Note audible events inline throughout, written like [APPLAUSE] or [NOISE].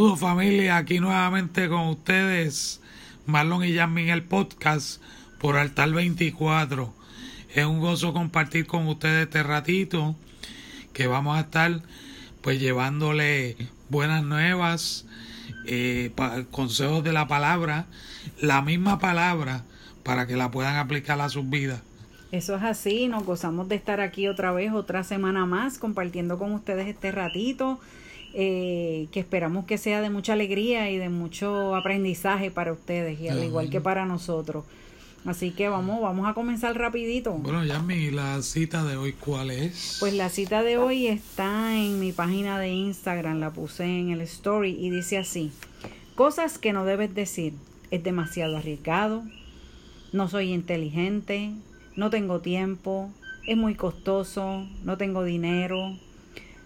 Saludos familia, aquí nuevamente con ustedes, Marlon y Jasmine el podcast por Altar 24. Es un gozo compartir con ustedes este ratito que vamos a estar pues llevándole buenas nuevas, eh, consejos de la palabra, la misma palabra para que la puedan aplicar a sus vidas. Eso es así, nos gozamos de estar aquí otra vez, otra semana más, compartiendo con ustedes este ratito eh, que esperamos que sea de mucha alegría y de mucho aprendizaje para ustedes y al igual que para nosotros. Así que vamos, vamos a comenzar rapidito. Bueno, Yami, la cita de hoy, ¿cuál es? Pues la cita de hoy está en mi página de Instagram, la puse en el story y dice así, cosas que no debes decir, es demasiado arriesgado, no soy inteligente, no tengo tiempo, es muy costoso, no tengo dinero,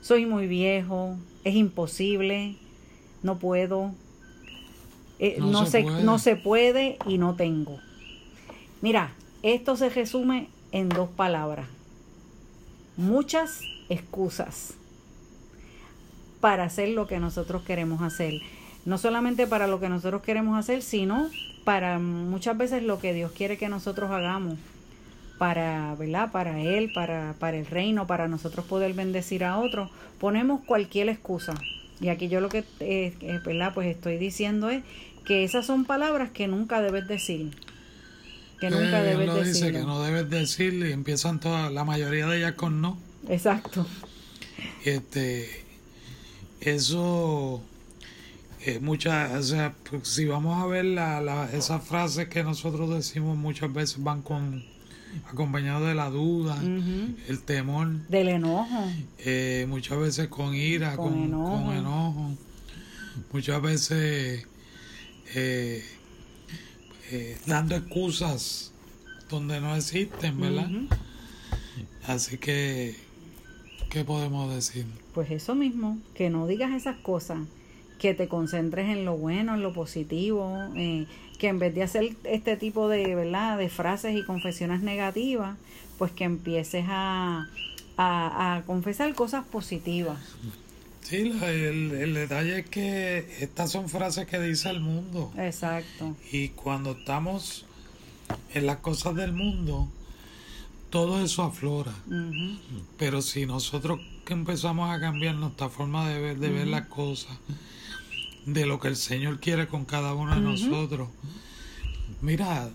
soy muy viejo, es imposible, no puedo, eh, no, se, no se puede y no tengo. Mira, esto se resume en dos palabras. Muchas excusas para hacer lo que nosotros queremos hacer. No solamente para lo que nosotros queremos hacer, sino para muchas veces lo que Dios quiere que nosotros hagamos para, ¿verdad? Para Él, para, para el reino, para nosotros poder bendecir a otros, ponemos cualquier excusa. Y aquí yo lo que, eh, eh, ¿verdad? Pues estoy diciendo es que esas son palabras que nunca debes decir. Que nunca eh, debes decir. dice que no debes decir y empiezan todas, la mayoría de ellas con no. Exacto. Este, eso, muchas, o sea, pues, si vamos a ver la, la, esas frases que nosotros decimos muchas veces van con acompañado de la duda, el temor. Del enojo. Eh, muchas veces con ira, con, enojo. Muchas veces eh, eh, dando excusas donde no existen, ¿verdad? Así que, ¿qué podemos decir? Pues eso mismo, que no digas esas cosas, que te concentres en lo bueno, en lo positivo, eh, que en vez de hacer este tipo de, ¿verdad? de frases y confesiones negativas, pues que empieces a, a, confesar cosas positivas. Sí, el, el, detalle es que estas son frases que dice el mundo. Exacto. Y cuando estamos en las cosas del mundo, todo eso aflora. Pero si nosotros que empezamos a cambiar nuestra forma de ver, de ver las cosas, de lo que el Señor quiere con cada uno de nosotros. Mira,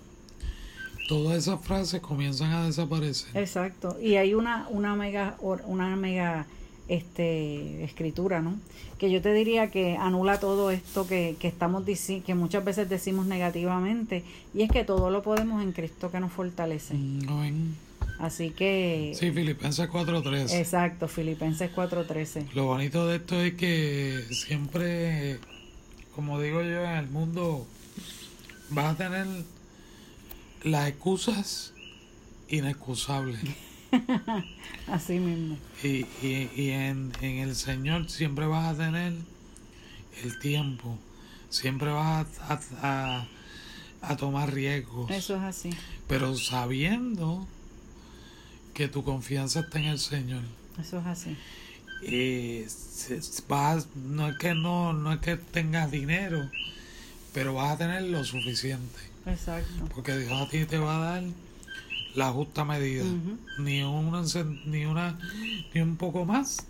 todas esas frases comienzan a desaparecer. Exacto. Y hay una, una mega, una mega este, escritura, ¿no? Que yo te diría que anula todo esto que, que estamos que muchas veces decimos negativamente, y es que todo lo podemos en Cristo que nos fortalece. Así que... Sí, Filipenses 4.13. Exacto, Filipenses 4.13. Lo bonito de esto es que siempre como digo yo, en el mundo vas a tener las excusas inexcusables. [LAUGHS] Así mismo. Y, y, en, el Señor siempre vas a tener el tiempo, siempre vas a, a, tomar riesgos. Eso es así. Pero sabiendo que tu confianza está en el Señor. Eso es así vas, no es que no, no es que tengas dinero, pero vas a tener lo suficiente. Exacto. Porque Dios a ti te va a dar la justa medida, ni una, ni una, ni un poco más,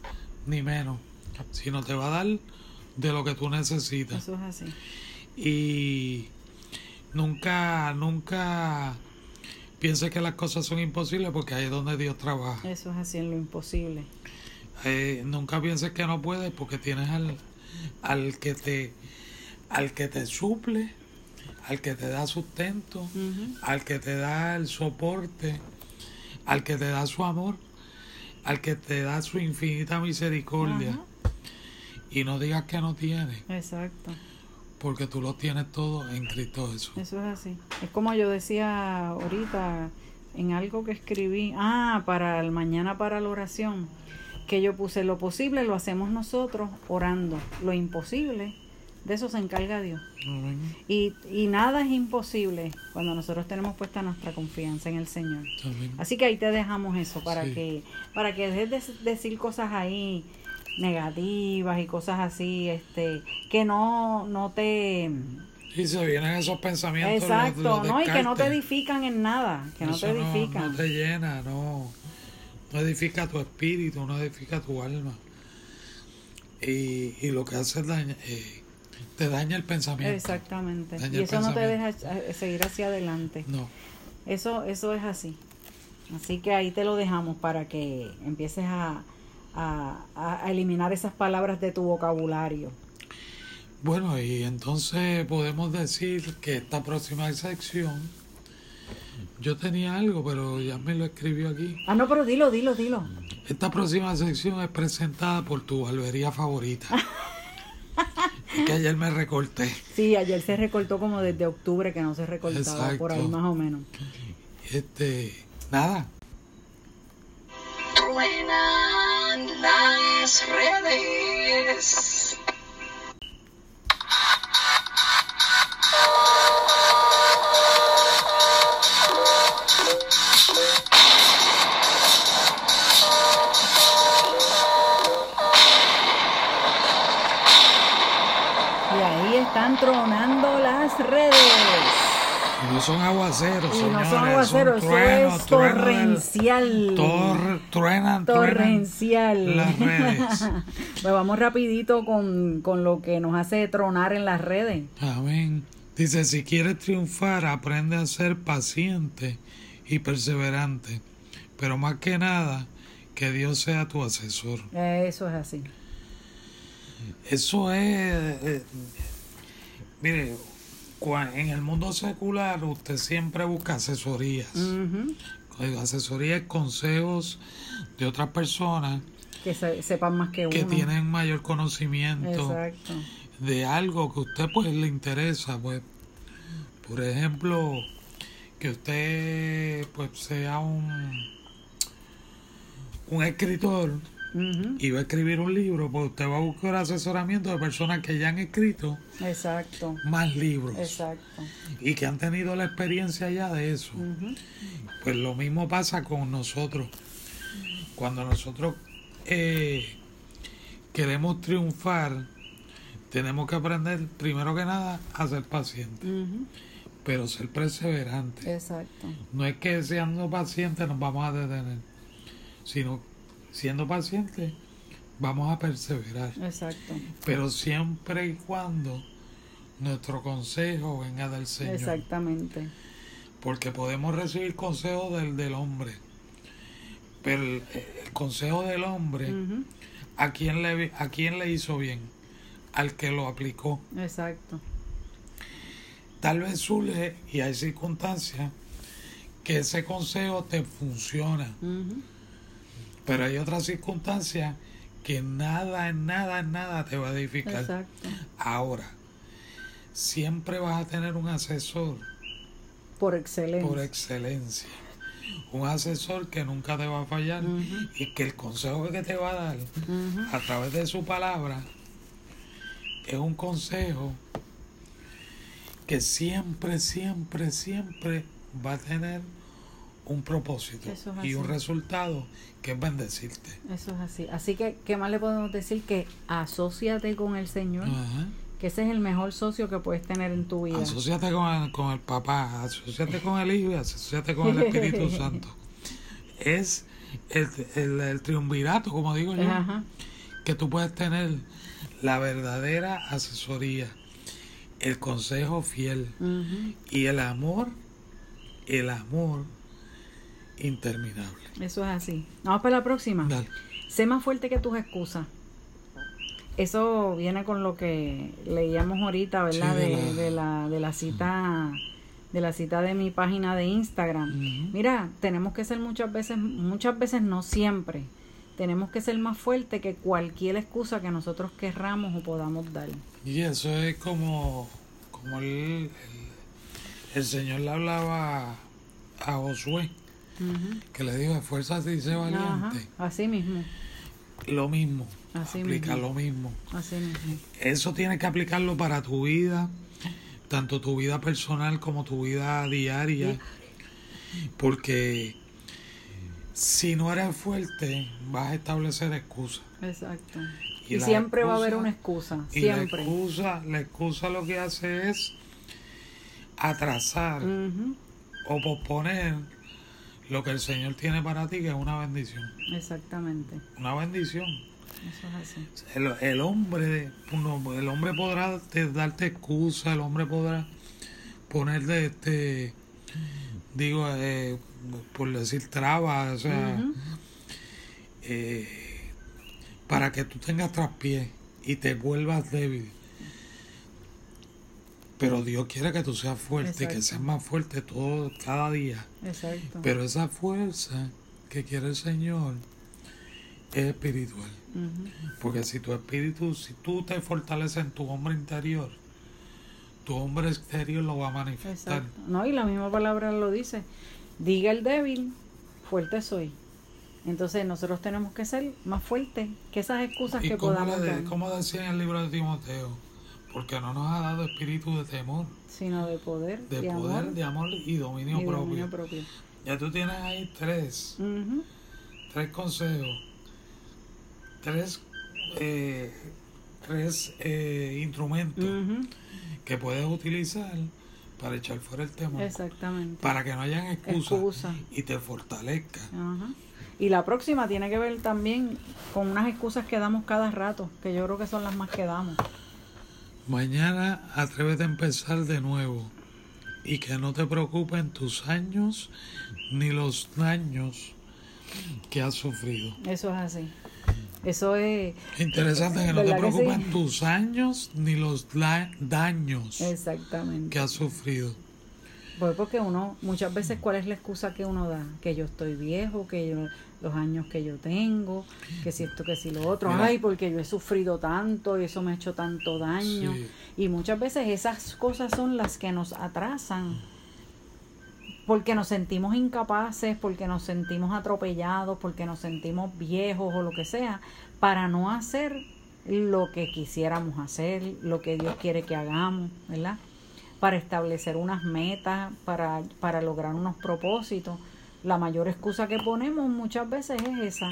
ni menos, sino te va a dar de lo que tú necesitas. Eso es así. Y nunca, nunca pienses que las cosas son imposibles porque ahí es donde Dios trabaja. Eso es así en lo imposible. Eh, nunca pienses que no puedes porque tienes al, al que te al que te suple, al que te da sustento, al que te da el soporte, al que te da su amor, al que te da su infinita misericordia. Y no digas que no tienes. Exacto. Porque tú lo tienes todo en Cristo Jesús. Eso es así. Es como yo decía ahorita en algo que escribí, ah, para el mañana para la oración, que yo puse lo posible lo hacemos nosotros orando, lo imposible de eso se encarga Dios. Amén. Y, y nada es imposible cuando nosotros tenemos puesta nuestra confianza en el Señor. Amén. Así que ahí te dejamos eso para Sí. que para que dejes de decir cosas ahí negativas y cosas así, este, que no no te Y se vienen esos pensamientos. exacto, los no y que no te edifican en nada, que no te edifican. No, te llena, no. No edifica tu espíritu, no edifica tu alma. Y, y lo que hace es daña, eh, te daña el pensamiento. Exactamente. Daña Y eso no te deja eh, seguir hacia adelante. No. Eso, eso es así. Así que ahí te lo dejamos para que empieces a, a, a eliminar esas palabras de tu vocabulario. Bueno, y entonces podemos decir que esta próxima sección, yo tenía algo, pero ya me lo escribió aquí. Ah, no, pero dilo, dilo, dilo. Esta próxima sección es presentada por tu barbería favorita. Es [LAUGHS] que ayer me recorté. Sí, ayer se recortó como desde octubre que no se recortaba, por ahí más o menos. Este, nada, Las redes. Y ahí están tronando las redes. Y no son aguaceros, Y no señores, son aguaceros, eso es torrencial. Tor- truenan, torrencial. las redes. [LAUGHS] pues vamos rapidito con, con lo que nos hace tronar en las redes. Amén. Dice, si quieres triunfar, aprende a ser paciente y perseverante. Pero más que nada, que Dios sea tu asesor. Eso es así. Eso es... eh, mire, en el mundo secular usted siempre busca asesorías. Ujú. Oiga, Asesorías, consejos de otras personas Que se- sepan más que uno. que tienen mayor conocimiento. Exacto. de algo que a usted pues le interesa, pues por ejemplo, que usted pues sea un un escritor Y va a escribir un libro, pues usted va a buscar asesoramiento de personas que ya han escrito Exacto. más libros Exacto. y que han tenido la experiencia ya de eso. Pues lo mismo pasa con nosotros. Cuando nosotros eh, queremos triunfar, tenemos que aprender primero que nada a ser pacientes, pero ser perseverantes. Exacto. No es que siendo pacientes nos vamos a detener, sino siendo pacientes vamos a perseverar. Exacto. Pero siempre y cuando nuestro consejo venga del Señor. Exactamente. Porque podemos recibir consejos del, del hombre. Pero el, el consejo del hombre. ¿a quién, le, ¿a quién le hizo bien? Al que lo aplicó. Exacto. Tal vez surge y hay circunstancias que ese consejo te funciona. Pero hay otras circunstancias que nada, en nada, en nada te va a edificar. Exacto. Ahora, siempre vas a tener un asesor Por excelencia. por excelencia. Un asesor que nunca te va a fallar y que el consejo que te va a dar a través de su palabra es un consejo que siempre, siempre, siempre va a tener un propósito es y un resultado que es bendecirte. Eso es así. Así que, ¿qué más le podemos decir? Que asóciate con el Señor, Ajá. que ese es el mejor socio que puedes tener en tu vida. Asociate con el, con el papá, asociate con el hijo y asociate con el Espíritu [LAUGHS] Santo. Es el, el, el triunvirato, como digo yo, Ajá. que tú puedes tener la verdadera asesoría, el consejo fiel y el amor, el amor interminable. Eso es así. Vamos para la próxima. Dale. Sé más fuerte que tus excusas. Eso viene con lo que leíamos ahorita, ¿verdad? Sí, de de, la- de la, de la cita de la cita de mi página de Instagram. Mira, tenemos que ser muchas veces, muchas veces no siempre, tenemos que ser más fuertes que cualquier excusa que nosotros querramos o podamos dar. Y eso es como, como el, el, el Señor le hablaba a Josué, Que le dijo, esfuérzate y sé Ajá, valiente. así mismo, Lo mismo, Así aplica mismo. lo mismo. así mismo. Eso tienes que aplicarlo para tu vida, tanto tu vida personal como tu vida diaria. Porque si no eres fuerte, vas a establecer excusas. Exacto. Y siempre va a haber una excusa, Y la siempre. excusa, la excusa lo que hace es atrasar o posponer lo que el Señor tiene para ti, que es una bendición. Exactamente, Una bendición. eso es así. El, el hombre, uno- el hombre podrá te- darte excusa, el hombre podrá ponerte, este, digo, eh, por decir trabas, o sea, eh, para que tú tengas traspié y te vuelvas débil. Pero Dios quiere que tú seas fuerte, que Exacto. seas más fuerte todo, cada día. Exacto. Pero esa fuerza que quiere el Señor es espiritual. Porque si tu espíritu, si tú te fortaleces en tu hombre interior, tu hombre exterior lo va a manifestar. Exacto. No, y la misma palabra lo dice. Diga el débil, fuerte soy. Entonces nosotros tenemos que ser más fuertes que esas excusas ¿Y que podamos de- dar, cómo decía en el libro de Timoteo? Porque no nos ha dado espíritu de temor, sino de poder, de, de, poder, amor de amor y dominio y propio. dominio propio. Ya tú tienes ahí tres, tres consejos, tres, eh, tres eh, instrumentos que puedes utilizar para echar fuera el temor. Exactamente. Para que no hayan excusas Excusa. y te fortalezca. Y la próxima tiene que ver también con unas excusas que damos cada rato, que yo creo que son las más que damos. Mañana atrévete a empezar de nuevo y que no te preocupen tus años ni los daños que has sufrido. Eso es así. Eso es Interesante que no te ¿Verdad que preocupen sí? tus años ni los daños exactamente. que has sufrido. Pues porque uno, muchas veces, ¿cuál es la excusa que uno da? Que yo estoy viejo, que yo, los años que yo tengo, que si esto, que si lo otro. Mira. Ay, porque yo he sufrido tanto y eso me ha hecho tanto daño. Sí. Y muchas veces esas cosas son las que nos atrasan. Porque nos sentimos incapaces, porque nos sentimos atropellados, porque nos sentimos viejos o lo que sea, para no hacer lo que quisiéramos hacer, lo que Dios quiere que hagamos, ¿verdad? Para establecer unas metas, para, para lograr unos propósitos. La mayor excusa que ponemos muchas veces es esa,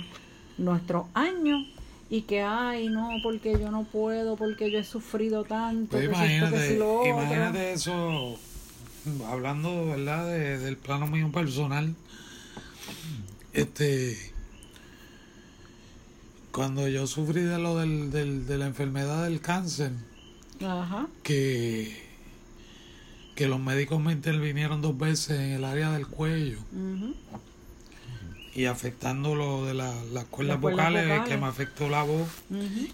nuestros años y que, ay, no, porque yo no puedo, porque yo he sufrido tanto, Pues que que imagínate, si lo otro. imagínate eso, hablando ¿verdad? De- del plano mío personal. Este, cuando yo sufrí de lo del, del- de la enfermedad del cáncer, Ajá, que, que los médicos me intervinieron dos veces en el área del cuello y afectando lo de la- las cuerdas Las vocales, vocales. que me afectó la voz.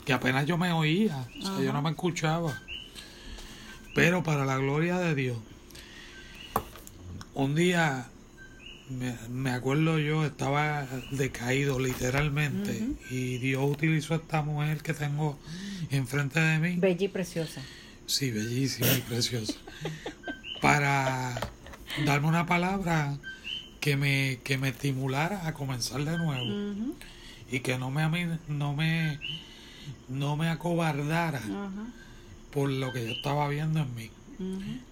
que apenas yo me oía, o sea, yo no me escuchaba. Pero para la gloria de Dios, un día, me, me acuerdo yo, estaba decaído literalmente, y Dios utilizó a esta mujer que tengo enfrente de mí, Bella y preciosa. sí, bellísima y preciosa, [LAUGHS] para darme una palabra que me, que me estimulara a comenzar de nuevo y que no me, no me, no me acobardara por lo que yo estaba viendo en mí,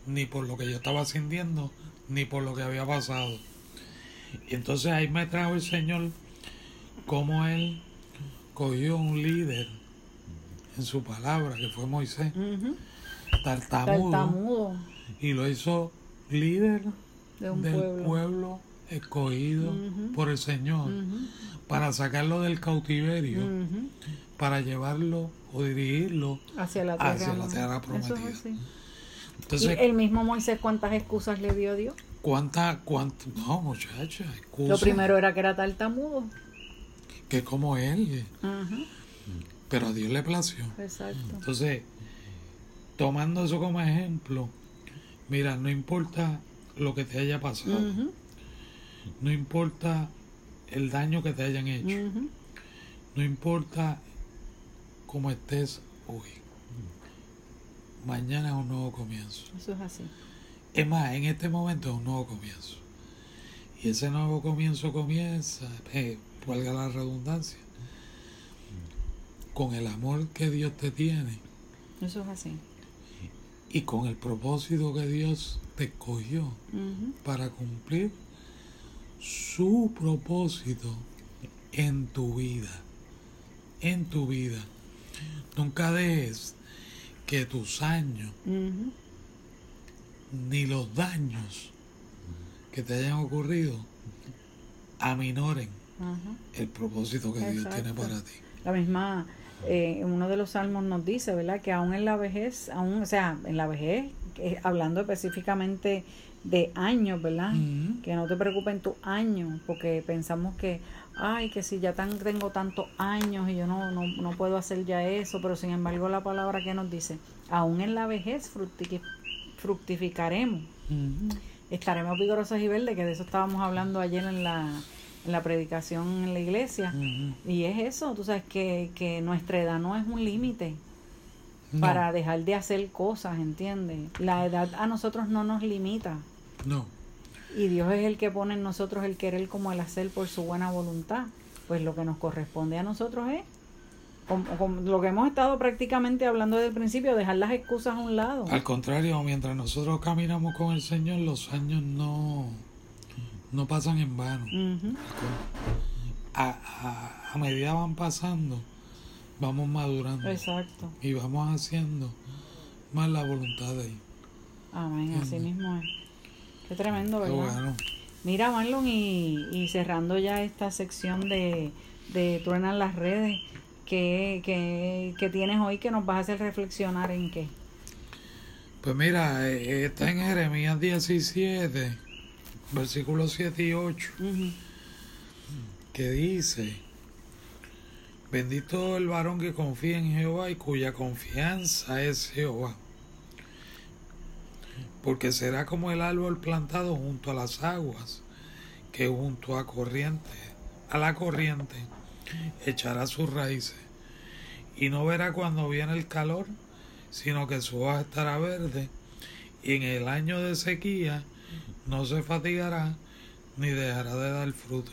ni por lo que yo estaba sintiendo, ni por lo que había pasado. Y entonces ahí me trajo el Señor como Él cogió un líder en su palabra, que fue Moisés, tartamudo, Tartamudo y lo hizo líder de un del pueblo. pueblo, escogido por el Señor para sacarlo del cautiverio. para llevarlo o dirigirlo Hacia la tierra. hacia la tierra es prometida. Entonces, y el mismo Moisés, ¿cuántas excusas le dio Dios? ¿cuánta, cuánta, no muchacha, excusa, Lo primero era que era tartamudo. que como él, pero a Dios le plació. exacto. Entonces, tomando eso como ejemplo, mira, no importa lo que te haya pasado, no importa el daño que te hayan hecho. No importa cómo estés hoy. Mañana es un nuevo comienzo. Eso es así. Es más, en este momento es un nuevo comienzo. Y ese nuevo comienzo comienza, eh, valga la redundancia, con el amor que Dios te tiene Eso es así. Y con el propósito que Dios te escogió para cumplir su propósito en tu vida. En tu vida. Nunca dejes que tus años ni los daños que te hayan ocurrido aminoren el propósito que Dios tiene para ti. La misma, eh, uno de los salmos nos dice, ¿verdad? Que aún en la vejez, aún, o sea, en la vejez, eh, hablando específicamente de años, ¿verdad? Que no te preocupen tus años, porque pensamos que, ay, que si ya tan, tengo tantos años y yo no, no, no puedo hacer ya eso, pero sin embargo la palabra que nos dice, aún en la vejez fructi- fructificaremos, estaremos vigorosos y verdes, que de eso estábamos hablando ayer en la, en la predicación en la iglesia. Y es eso, tú sabes que, que nuestra edad no es un límite No, para dejar de hacer cosas, ¿entiendes? La edad a nosotros no nos limita no. y Dios es el que pone en nosotros el querer como el hacer por su buena voluntad. Pues lo que nos corresponde a nosotros es, como, como lo que hemos estado prácticamente hablando desde el principio, dejar las excusas a un lado. Al contrario, mientras nosotros caminamos con el Señor, los años no, no pasan en vano. A, a- a medida van pasando, vamos madurando Exacto. y vamos haciendo más la voluntad de Él. Amén, así Entiendo. mismo es. Qué tremendo, Qué ¿verdad? bueno. Mira, Marlon, y, y cerrando ya esta sección de, de Truenan las redes, ¿qué, qué, qué tienes hoy que nos vas a hacer reflexionar en qué? Pues mira, eh, está en Jeremías 17, versículos 7 y 8, Ujú. que dice, bendito el varón que confía en Jehová y cuya confianza es Jehová, porque será como el árbol plantado junto a las aguas, que junto a corriente, a la corriente, echará sus raíces, y no verá cuando viene el calor, sino que su hoja estará verde, y en el año de sequía no se fatigará ni dejará de dar fruto.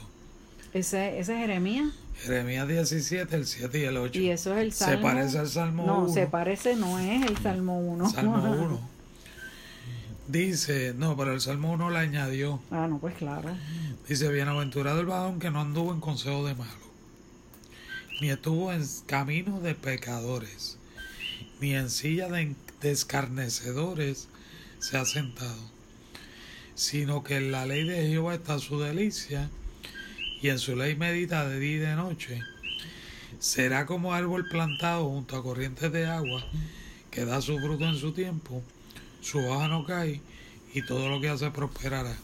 Ese, ese es Jeremías. Jeremías 17, el 7 y el 8. Y eso es el Se Salmo. parece al Salmo No, 1. se parece, no es el Salmo 1. Salmo [LAUGHS] 1. Dice, no, pero el Salmo 1 le añadió. ah, no, pues claro. Dice, bienaventurado el varón que no anduvo en consejo de malo, ni estuvo en camino de pecadores, ni en silla de, de escarnecedores se ha sentado, sino que en la ley de Jehová está su delicia, y en su ley medita de día y de noche. Será como árbol plantado junto a corrientes de agua, que da su fruto en su tiempo, su hoja no cae, y todo lo que hace prosperará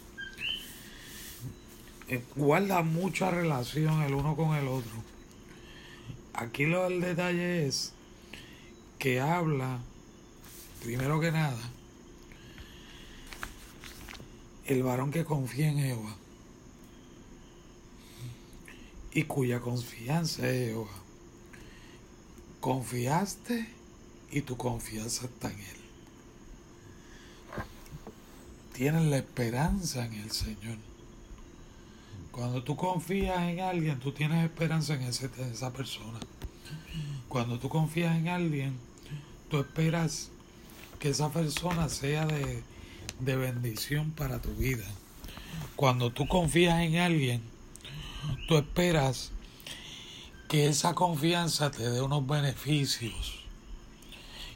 eh, guarda mucha relación el uno con el otro. Aquí lo del detalle es que habla, primero que nada, el varón que confía en Jehová y cuya confianza es Jehová. Confiaste y tu confianza está en Él. Tienes la esperanza en el Señor. Cuando tú confías en alguien, tú tienes esperanza en esa persona. Cuando tú confías en alguien, tú esperas que esa persona sea de, de bendición para tu vida. Cuando tú confías en alguien, tú esperas que esa confianza te dé unos beneficios.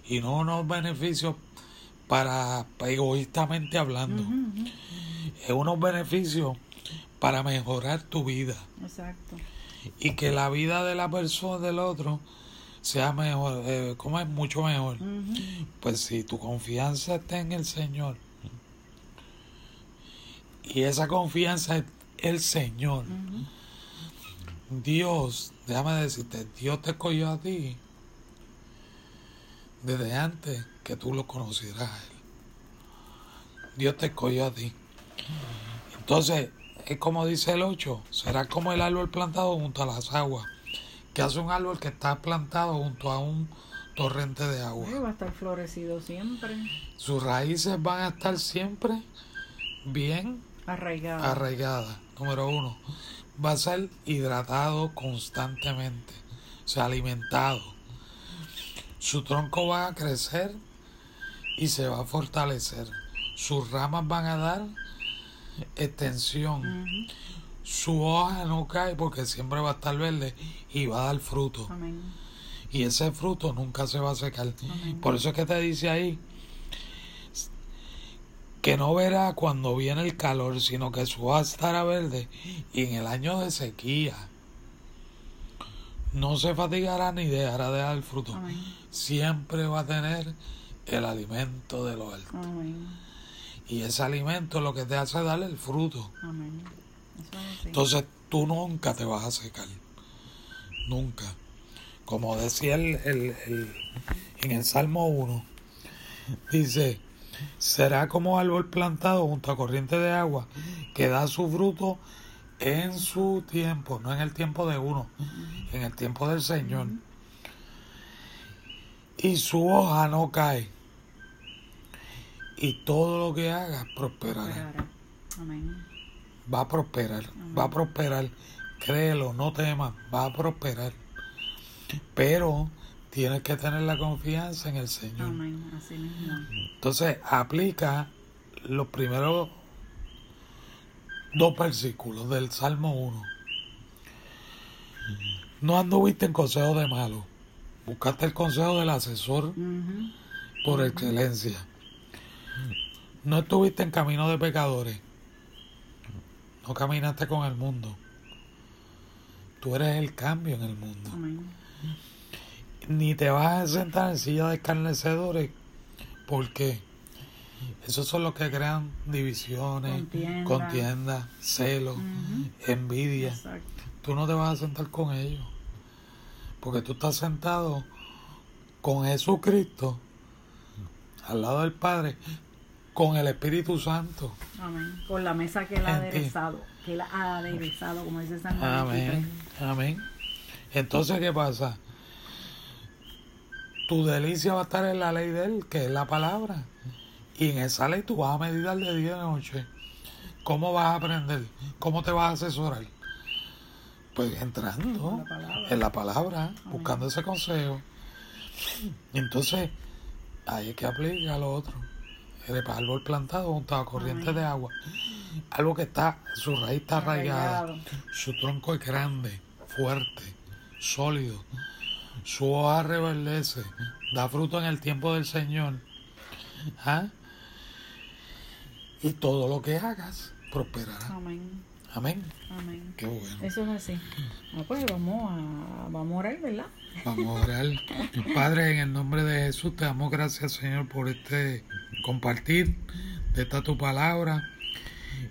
Y no unos beneficios para egoístamente hablando. Es unos beneficios para mejorar tu vida Exacto. y que la vida de la persona del otro sea mejor, eh, como es mucho mejor. Pues si tu confianza está en el Señor y esa confianza es el Señor. Dios, déjame decirte, Dios te escogió a ti desde antes que tú lo conocieras a Él. Dios te escogió a ti. Entonces, es como dice el 8, será como el árbol plantado junto a las aguas, ¿Qué hace un árbol que está plantado junto a un torrente de agua? Ay, va a estar florecido siempre, Sus raíces van a estar siempre bien arraigado. arraigadas. Número uno, va a ser hidratado constantemente, o sea, alimentado. Su tronco va a crecer y se va a fortalecer. Sus ramas van a dar extensión. Su hoja no cae porque siempre va a estar verde y va a dar fruto. Amén. Y ese fruto nunca se va a secar. Amén. Por eso es que te dice ahí que no verá cuando viene el calor, sino que su hoja estará verde y en el año de sequía no se fatigará ni dejará de dar fruto. Amén. Siempre va a tener el alimento de lo alto. Amén. Y ese alimento lo que te hace darle el fruto. Amén. Es. Entonces tú nunca te vas a secar. Nunca. Como decía el, el- el- en el Salmo 1, dice, será como árbol plantado junto a corriente de agua que da su fruto en su tiempo, no en el tiempo de uno, en el tiempo del Señor. Y su hoja no cae. Y todo lo que haga prosperará va a prosperar, va a prosperar, créelo, no temas, va a prosperar. Pero tienes que tener la confianza en el Señor. Amén. Así mismo. Entonces, aplica los primeros dos versículos del Salmo 1. No anduviste en consejo de malo, buscaste el consejo del asesor por excelencia. No estuviste en camino de pecadores. No caminaste con el mundo. Tú eres el cambio en el mundo. Amén. Ni te vas a sentar en silla de escarnecedores. porque Esos son los que crean divisiones, Contienda. contiendas, celos, Ujú. envidia. Exacto. Tú no te vas a sentar con ellos. Porque tú estás sentado con Jesucristo al lado del Padre, con el Espíritu Santo. Amén. Con la mesa que él ha aderezado. Que él ha aderezado, como dice San Juan 23. Amén. Amén. Entonces, ¿qué pasa? Tu delicia va a estar en la ley de Él, que es la palabra. Y en esa ley tú vas a meditar de día y de noche. ¿Cómo vas a aprender? ¿Cómo te vas a asesorar? Pues entrando En la palabra. en la palabra, buscando ese consejo. Entonces, ahí es que aplica lo otro. El árbol plantado junto a corriente de agua. Algo que está, su raíz está arraigada. Su tronco es grande, fuerte, sólido. Su hoja reverdece, da fruto en el tiempo del Señor. ¿Ah? Y todo lo que hagas prosperará. Amén. Amén. Amén. Qué bueno. Eso es así. Ah, pues vamos a, vamos a orar, ¿verdad? Vamos a orar. Padre, en el nombre de Jesús, te damos gracias, Señor, por este compartir de esta tu palabra,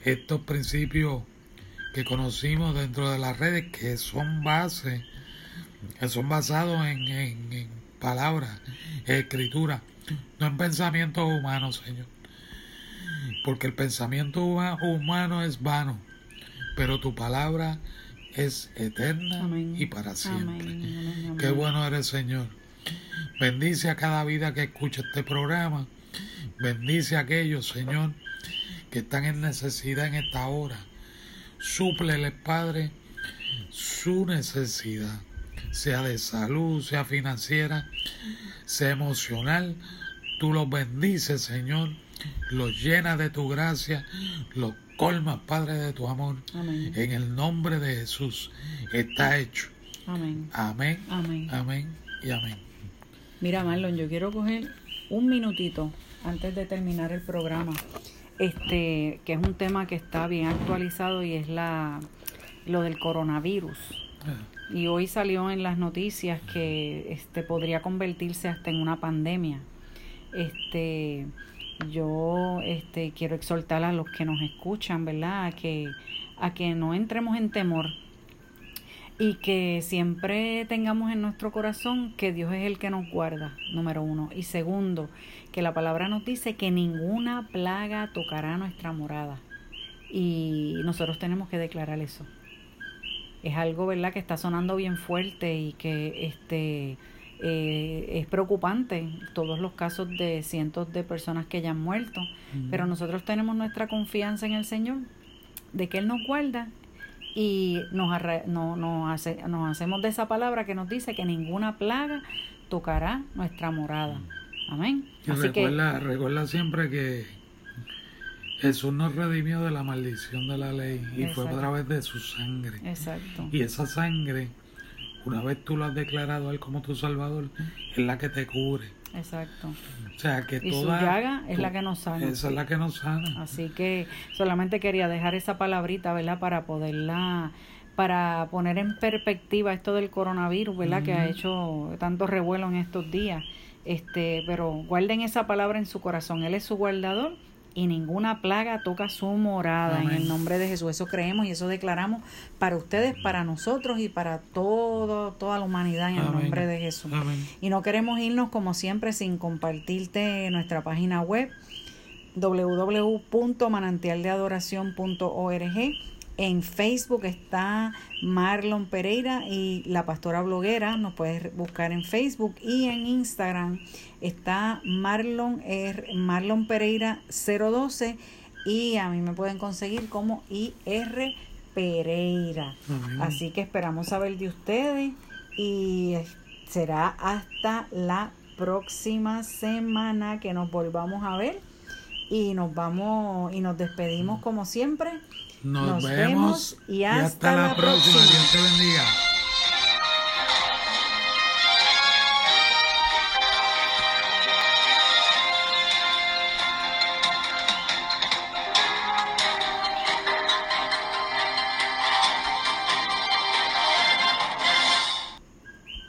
estos principios que conocimos dentro de las redes, que son bases, que son basados en, en, en palabras, escritura, no en pensamientos humanos, Señor. Porque el pensamiento huma- humano es vano, pero tu palabra es eterna Amén. y para siempre. Amén. Qué bueno eres, Señor. Bendice a cada vida que escucha este programa. Bendice a aquellos, Señor, que están en necesidad en esta hora. Súplele, Padre, su necesidad, sea de salud, sea financiera, sea emocional. Tú los bendices, Señor. Los llenas de tu gracia. Los colmas, Padre, de tu amor. Amén. En el nombre de Jesús está hecho. Amén. Amén, Amén. amén y amén. Mira, Marlon, yo quiero coger un minutito antes de terminar el programa. Este, que es un tema que está bien actualizado y es la lo del coronavirus. Y hoy salió en las noticias que este podría convertirse hasta en una pandemia. Este, yo este quiero exhortar a los que nos escuchan, ¿verdad? A que a que no entremos en temor y que siempre tengamos en nuestro corazón que Dios es el que nos guarda, número uno. Y segundo, que la palabra nos dice que ninguna plaga tocará nuestra morada. Y nosotros tenemos que declarar eso. Es algo, ¿verdad?, que está sonando bien fuerte y que este eh, es preocupante todos los casos de cientos de personas que ya han muerto, pero nosotros tenemos nuestra confianza en el Señor, de que Él nos guarda y nos, no, nos, hace, nos hacemos de esa palabra que nos dice que ninguna plaga tocará nuestra morada. Amén. Así recuerda, que, recuerda siempre que Jesús nos redimió de la maldición de la ley y fue a través de su sangre. Exacto. Y esa sangre, una vez tú lo has declarado a Él como tu Salvador, es la que te cubre. Exacto. O sea, que y su llaga es la que nos sana. Esa es la que nos sana. Así que solamente quería dejar esa palabrita, ¿verdad? Para poderla para poner en perspectiva esto del coronavirus, ¿verdad? Que ha hecho tanto revuelo en estos días. Este, pero guarden esa palabra en su corazón. Él es su guardador y ninguna plaga toca su morada. En el nombre de Jesús. Eso creemos y eso declaramos para ustedes, para nosotros y para todo, toda la humanidad en el nombre de Jesús. Y no queremos irnos como siempre sin compartirte nuestra página web www.manantialdeadoración.org en Facebook está Marlon Pereira y la pastora bloguera, nos puedes buscar en Facebook y en Instagram está Marlon, Marlon Pereira 012 y a mí me pueden conseguir como IR Pereira. Así que esperamos saber de ustedes y será hasta la próxima semana que nos volvamos a ver y nos vamos y nos despedimos como siempre nos, vemos, y hasta, la, próxima. próxima. Dios te bendiga.